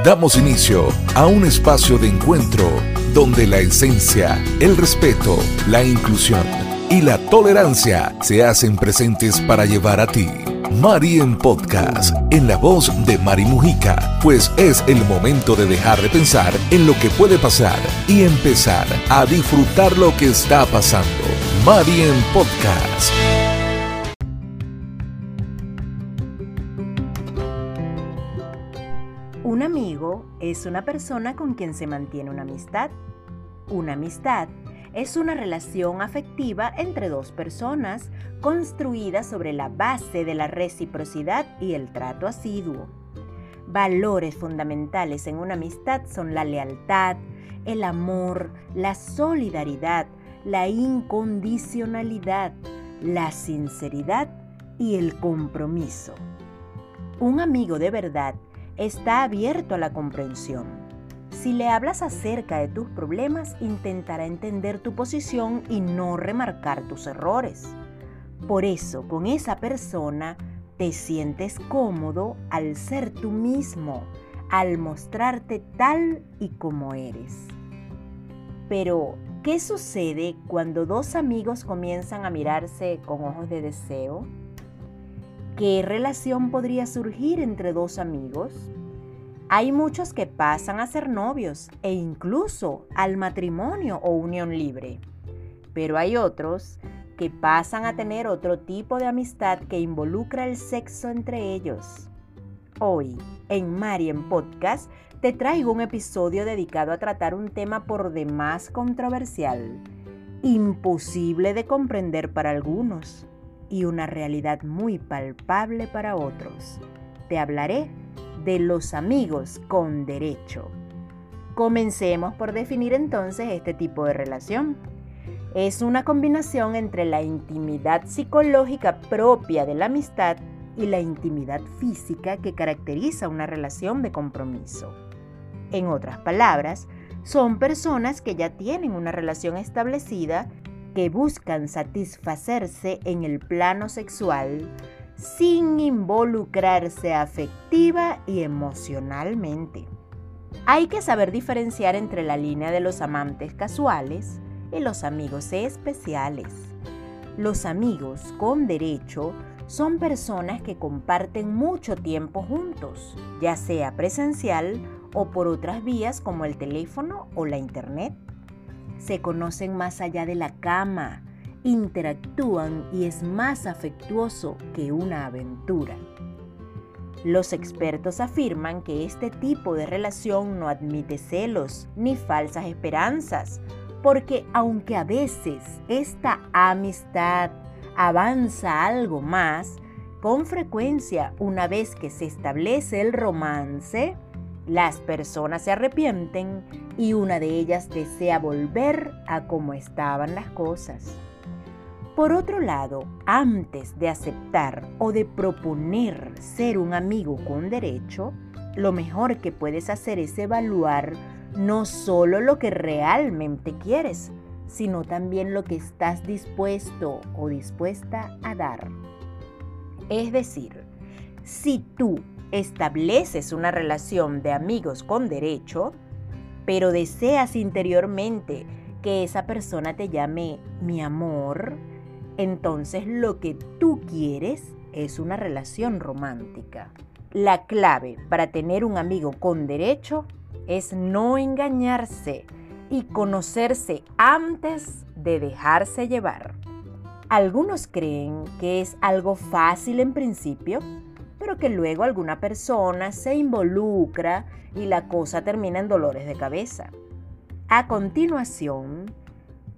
Damos inicio a un espacio de encuentro donde la esencia, el respeto, la inclusión y la tolerancia se hacen presentes para llevar a ti. Mari en Podcast, en la voz de Mari Mujica, pues es el momento de dejar de pensar en lo que puede pasar y empezar a disfrutar lo que está pasando. Mari en Podcast. Es una persona con quien se mantiene una amistad. Una amistad es una relación afectiva entre dos personas construida sobre la base de la reciprocidad y el trato asiduo. Valores fundamentales en una amistad son la lealtad, el amor, la solidaridad, la incondicionalidad, la sinceridad y el compromiso. Un amigo de verdad está abierto a la comprensión. Si le hablas acerca de tus problemas, intentará entender tu posición y no remarcar tus errores. Por eso, con esa persona, te sientes cómodo al ser tú mismo, al mostrarte tal y como eres. Pero, ¿qué sucede cuando dos amigos comienzan a mirarse con ojos de deseo? ¿Qué relación podría surgir entre dos amigos? Hay muchos que pasan a ser novios e incluso al matrimonio o unión libre. Pero hay otros que pasan a tener otro tipo de amistad que involucra el sexo entre ellos. Hoy, en Marien Podcast, te traigo un episodio dedicado a tratar un tema por demás controversial, imposible de comprender para algunos y una realidad muy palpable para otros. Te hablaré de los amigos con derecho. Comencemos por definir entonces este tipo de relación. Es una combinación entre la intimidad psicológica propia de la amistad y la intimidad física que caracteriza una relación de compromiso. En otras palabras, son personas que ya tienen una relación establecida que buscan satisfacerse en el plano sexual sin involucrarse afectiva y emocionalmente. Hay que saber diferenciar entre la línea de los amantes casuales y los amigos especiales. Los amigos con derecho son personas que comparten mucho tiempo juntos, ya sea presencial o por otras vías como el teléfono o la internet se conocen más allá de la cama, interactúan y es más afectuoso que una aventura. Los expertos afirman que este tipo de relación no admite celos ni falsas esperanzas, porque aunque a veces esta amistad avanza algo más, con frecuencia una vez que se establece el romance, las personas se arrepienten y una de ellas desea volver a como estaban las cosas. Por otro lado, antes de aceptar o de proponer ser un amigo con derecho, lo mejor que puedes hacer es evaluar no solo lo que realmente quieres, sino también lo que estás dispuesto o dispuesta a dar. Es decir, si tú estableces una relación de amigos con derecho, pero deseas interiormente que esa persona te llame mi amor, entonces lo que tú quieres es una relación romántica. La clave para tener un amigo con derecho es no engañarse y conocerse antes de dejarse llevar. Algunos creen que es algo fácil en principio, pero que luego alguna persona se involucra y la cosa termina en dolores de cabeza. A continuación,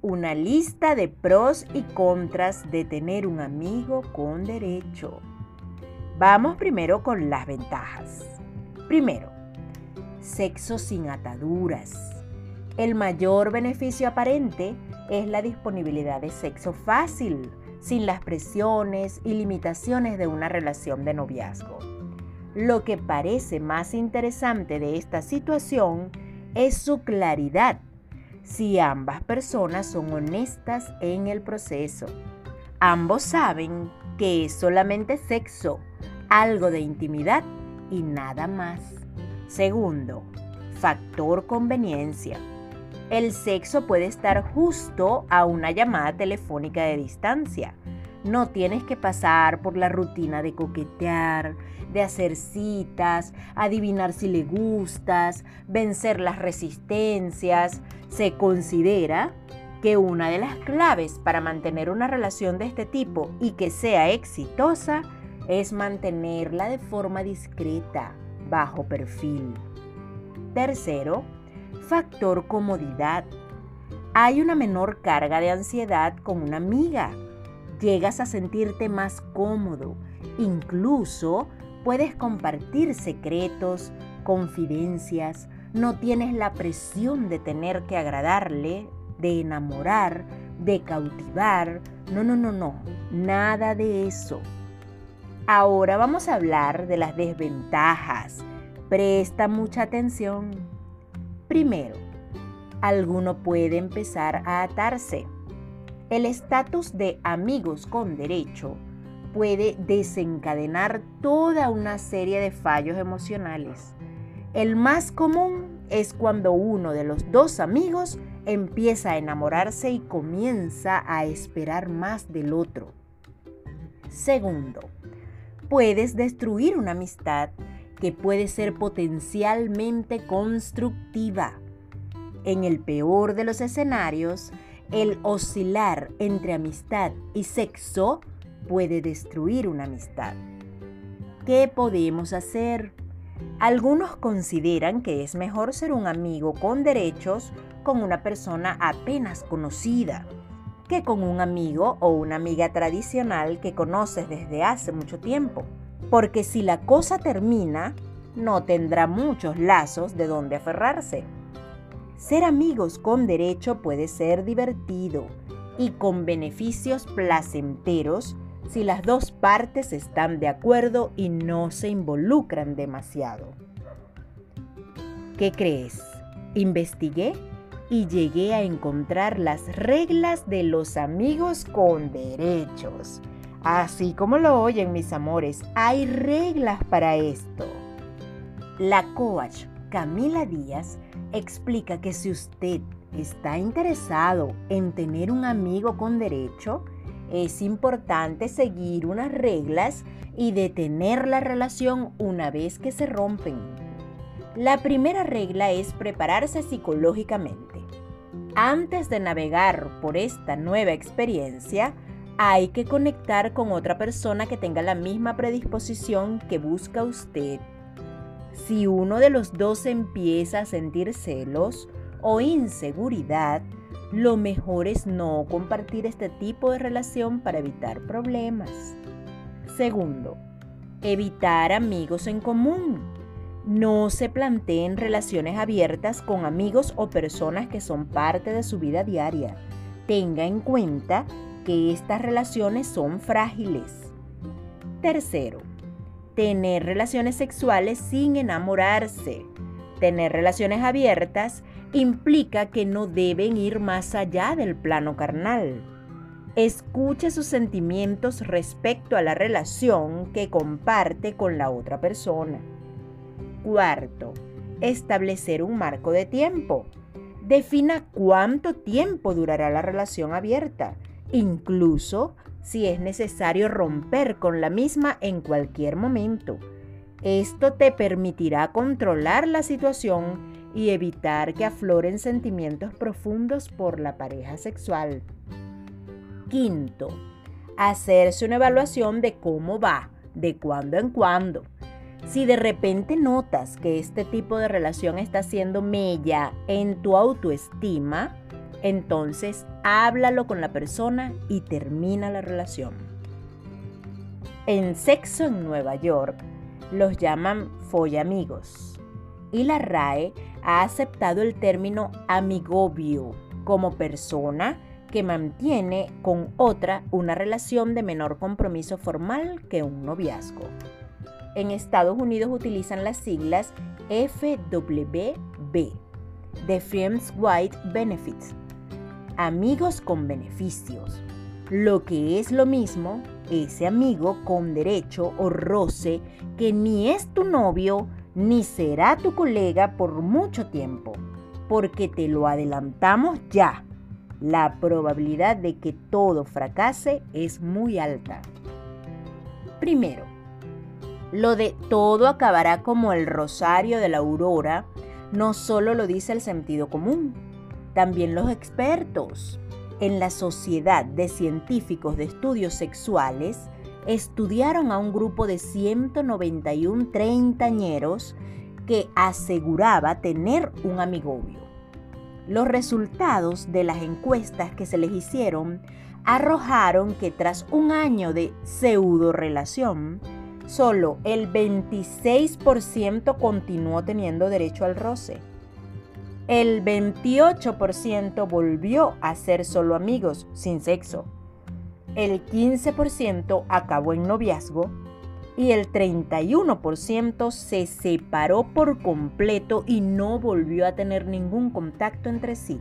una lista de pros y contras de tener un amigo con derecho. Vamos primero con las ventajas. Primero, sexo sin ataduras. El mayor beneficio aparente es la disponibilidad de sexo fácil sin las presiones y limitaciones de una relación de noviazgo. Lo que parece más interesante de esta situación es su claridad, si ambas personas son honestas en el proceso. Ambos saben que es solamente sexo, algo de intimidad y nada más. Segundo, factor conveniencia. El sexo puede estar justo a una llamada telefónica de distancia. No tienes que pasar por la rutina de coquetear, de hacer citas, adivinar si le gustas, vencer las resistencias. Se considera que una de las claves para mantener una relación de este tipo y que sea exitosa es mantenerla de forma discreta, bajo perfil. Tercero, factor comodidad. Hay una menor carga de ansiedad con una amiga. Llegas a sentirte más cómodo. Incluso puedes compartir secretos, confidencias. No tienes la presión de tener que agradarle de enamorar, de cautivar. No, no, no, no, nada de eso. Ahora vamos a hablar de las desventajas. Presta mucha atención. Primero, alguno puede empezar a atarse. El estatus de amigos con derecho puede desencadenar toda una serie de fallos emocionales. El más común es cuando uno de los dos amigos empieza a enamorarse y comienza a esperar más del otro. Segundo, puedes destruir una amistad que puede ser potencialmente constructiva. En el peor de los escenarios, el oscilar entre amistad y sexo puede destruir una amistad. ¿Qué podemos hacer? Algunos consideran que es mejor ser un amigo con derechos con una persona apenas conocida que con un amigo o una amiga tradicional que conoces desde hace mucho tiempo. Porque si la cosa termina, no tendrá muchos lazos de donde aferrarse. Ser amigos con derecho puede ser divertido y con beneficios placenteros si las dos partes están de acuerdo y no se involucran demasiado. ¿Qué crees? ¿Investigué? y llegué a encontrar las reglas de los amigos con derechos. Así como lo oyen mis amores, hay reglas para esto. La coach Camila Díaz explica que si usted está interesado en tener un amigo con derecho, es importante seguir unas reglas y detener la relación una vez que se rompen. La primera regla es prepararse psicológicamente. Antes de navegar por esta nueva experiencia, hay que conectar con otra persona que tenga la misma predisposición que busca usted. Si uno de los dos empieza a sentir celos o inseguridad, lo mejor es no compartir este tipo de relación para evitar problemas. Segundo, evitar amigos en común. No se planteen relaciones abiertas con amigos o personas que son parte de su vida diaria. Tenga en cuenta que estas relaciones son frágiles. Tercero, tener relaciones sexuales sin enamorarse. Tener relaciones abiertas implica que no deben ir más allá del plano carnal. Escuche sus sentimientos respecto a la relación que comparte con la otra persona. Cuarto, establecer un marco de tiempo. Defina cuánto tiempo durará la relación abierta, incluso si es necesario romper con la misma en cualquier momento. Esto te permitirá controlar la situación y evitar que afloren sentimientos profundos por la pareja sexual. Quinto, hacerse una evaluación de cómo va, de cuando en cuando. Si de repente notas que este tipo de relación está haciendo mella en tu autoestima, entonces háblalo con la persona y termina la relación. En Sexo en Nueva York los llaman follamigos y la RAE ha aceptado el término amigobio como persona que mantiene con otra una relación de menor compromiso formal que un noviazgo. En Estados Unidos utilizan las siglas FWB, de Friends White Benefits, amigos con beneficios. Lo que es lo mismo, ese amigo con derecho o roce que ni es tu novio ni será tu colega por mucho tiempo, porque te lo adelantamos ya. La probabilidad de que todo fracase es muy alta. Primero, lo de todo acabará como el rosario de la aurora no solo lo dice el sentido común, también los expertos. En la Sociedad de Científicos de Estudios Sexuales estudiaron a un grupo de 191 treintañeros que aseguraba tener un amigobio. Los resultados de las encuestas que se les hicieron arrojaron que tras un año de pseudo relación, solo el 26% continuó teniendo derecho al roce. El 28% volvió a ser solo amigos sin sexo. El 15% acabó en noviazgo y el 31% se separó por completo y no volvió a tener ningún contacto entre sí.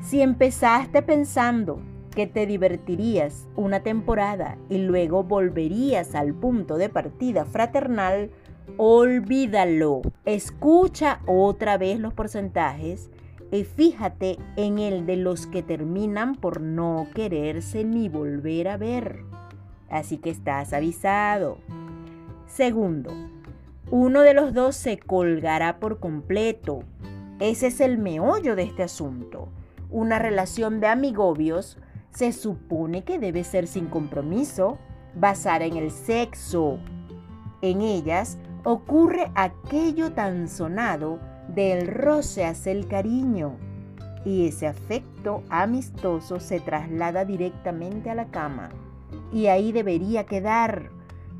Si empezaste pensando que te divertirías una temporada y luego volverías al punto de partida fraternal, olvídalo. Escucha otra vez los porcentajes y fíjate en el de los que terminan por no quererse ni volver a ver. Así que estás avisado. Segundo, uno de los dos se colgará por completo. Ese es el meollo de este asunto. Una relación de amigobios se supone que debe ser sin compromiso, basada en el sexo. En ellas ocurre aquello tan sonado del roce hacia el cariño y ese afecto amistoso se traslada directamente a la cama y ahí debería quedar.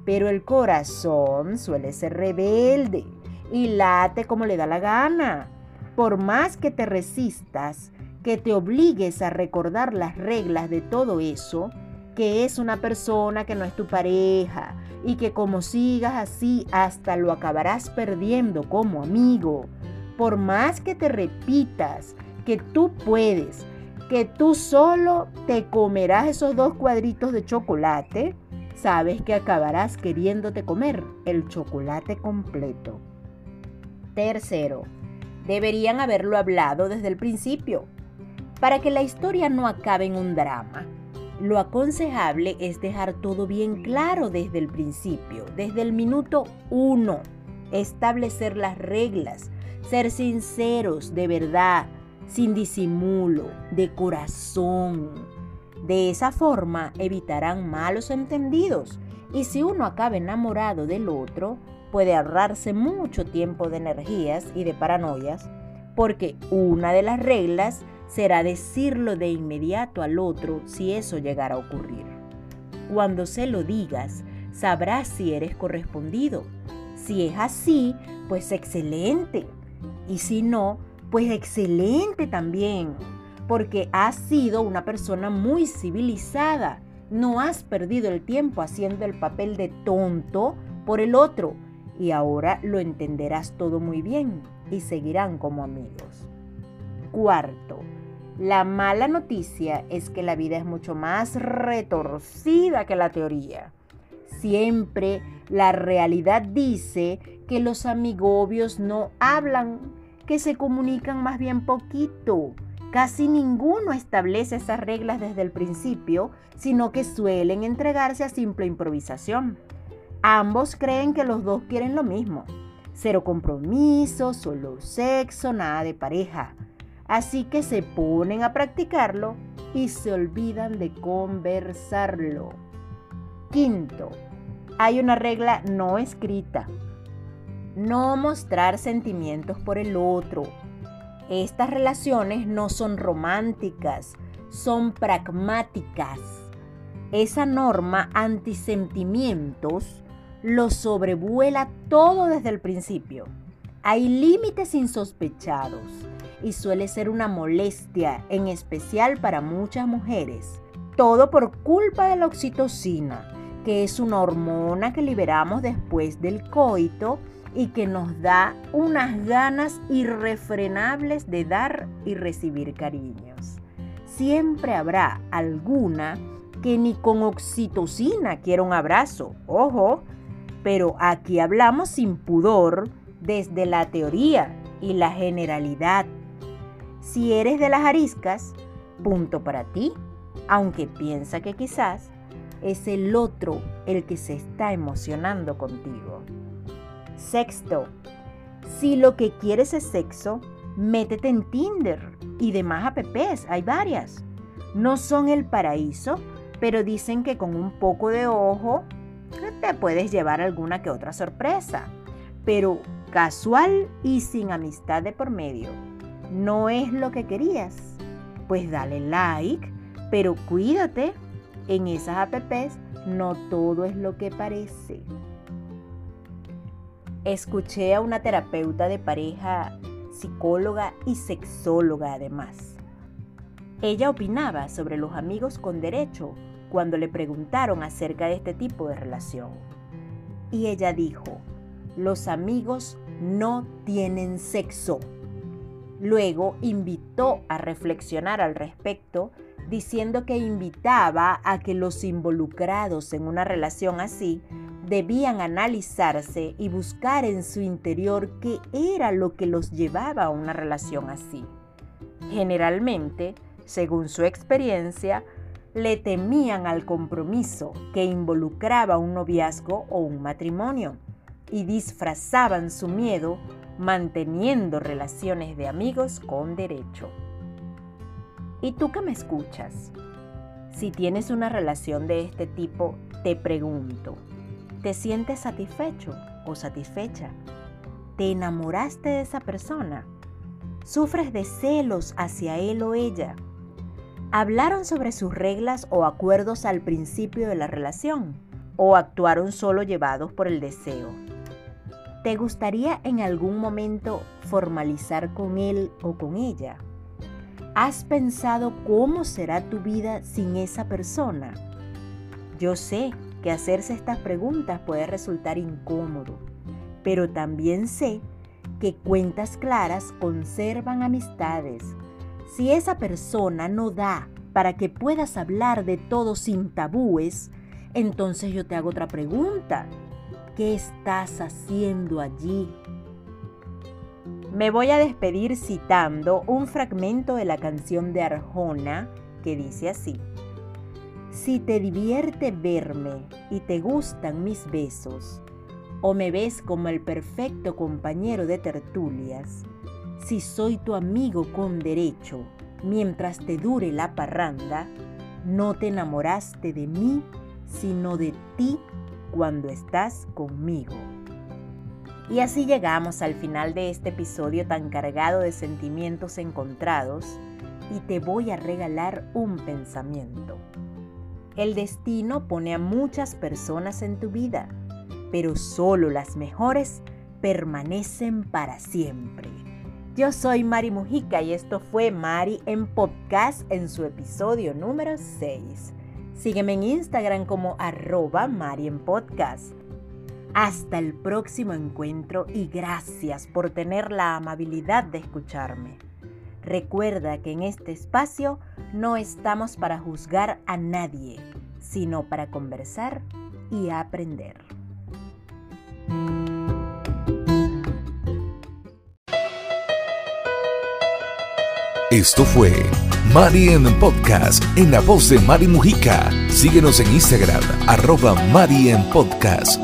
Pero el corazón suele ser rebelde y late como le da la gana. Por más que te resistas, que te obligues a recordar las reglas de todo eso, que es una persona que no es tu pareja y que como sigas así hasta lo acabarás perdiendo como amigo. Por más que te repitas que tú puedes, que tú solo te comerás esos dos cuadritos de chocolate, sabes que acabarás queriéndote comer el chocolate completo. Tercero, deberían haberlo hablado desde el principio para que la historia no acabe en un drama, lo aconsejable es dejar todo bien claro desde el principio, desde el minuto uno, establecer las reglas, ser sinceros de verdad, sin disimulo, de corazón. De esa forma evitarán malos entendidos y si uno acaba enamorado del otro, puede ahorrarse mucho tiempo de energías y de paranoias, porque una de las reglas será decirlo de inmediato al otro si eso llegara a ocurrir. Cuando se lo digas, sabrás si eres correspondido. Si es así, pues excelente. Y si no, pues excelente también, porque has sido una persona muy civilizada. No has perdido el tiempo haciendo el papel de tonto por el otro y ahora lo entenderás todo muy bien y seguirán como amigos. Cuarto, la mala noticia es que la vida es mucho más retorcida que la teoría. Siempre la realidad dice que los amigobios no hablan, que se comunican más bien poquito. Casi ninguno establece esas reglas desde el principio, sino que suelen entregarse a simple improvisación. Ambos creen que los dos quieren lo mismo. Cero compromiso, solo sexo, nada de pareja. Así que se ponen a practicarlo y se olvidan de conversarlo. Quinto, hay una regla no escrita. No mostrar sentimientos por el otro. Estas relaciones no son románticas, son pragmáticas. Esa norma antisentimientos lo sobrevuela todo desde el principio. Hay límites insospechados y suele ser una molestia, en especial para muchas mujeres. Todo por culpa de la oxitocina, que es una hormona que liberamos después del coito y que nos da unas ganas irrefrenables de dar y recibir cariños. Siempre habrá alguna que ni con oxitocina quiera un abrazo, ojo, pero aquí hablamos sin pudor desde la teoría y la generalidad. Si eres de las ariscas, punto para ti, aunque piensa que quizás es el otro el que se está emocionando contigo. Sexto, si lo que quieres es sexo, métete en Tinder y demás apps, hay varias. No son el paraíso, pero dicen que con un poco de ojo te puedes llevar alguna que otra sorpresa. Pero casual y sin amistad de por medio. ¿No es lo que querías? Pues dale like, pero cuídate. En esas apps no todo es lo que parece. Escuché a una terapeuta de pareja, psicóloga y sexóloga además. Ella opinaba sobre los amigos con derecho cuando le preguntaron acerca de este tipo de relación. Y ella dijo, los amigos no tienen sexo. Luego invitó a reflexionar al respecto, diciendo que invitaba a que los involucrados en una relación así debían analizarse y buscar en su interior qué era lo que los llevaba a una relación así. Generalmente, según su experiencia, le temían al compromiso que involucraba un noviazgo o un matrimonio y disfrazaban su miedo manteniendo relaciones de amigos con derecho. ¿Y tú que me escuchas? Si tienes una relación de este tipo, te pregunto, ¿te sientes satisfecho o satisfecha? ¿Te enamoraste de esa persona? ¿Sufres de celos hacia él o ella? ¿Hablaron sobre sus reglas o acuerdos al principio de la relación? ¿O actuaron solo llevados por el deseo? ¿Te gustaría en algún momento formalizar con él o con ella? ¿Has pensado cómo será tu vida sin esa persona? Yo sé que hacerse estas preguntas puede resultar incómodo, pero también sé que cuentas claras conservan amistades. Si esa persona no da para que puedas hablar de todo sin tabúes, entonces yo te hago otra pregunta. ¿Qué estás haciendo allí? Me voy a despedir citando un fragmento de la canción de Arjona que dice así. Si te divierte verme y te gustan mis besos, o me ves como el perfecto compañero de tertulias, si soy tu amigo con derecho, mientras te dure la parranda, no te enamoraste de mí, sino de ti cuando estás conmigo. Y así llegamos al final de este episodio tan cargado de sentimientos encontrados y te voy a regalar un pensamiento. El destino pone a muchas personas en tu vida, pero solo las mejores permanecen para siempre. Yo soy Mari Mujica y esto fue Mari en podcast en su episodio número 6. Sígueme en Instagram como arroba Podcast. Hasta el próximo encuentro y gracias por tener la amabilidad de escucharme. Recuerda que en este espacio no estamos para juzgar a nadie, sino para conversar y aprender. Esto fue Mari en Podcast, en la voz de Mari Mujica. Síguenos en Instagram, arroba Mari en Podcast.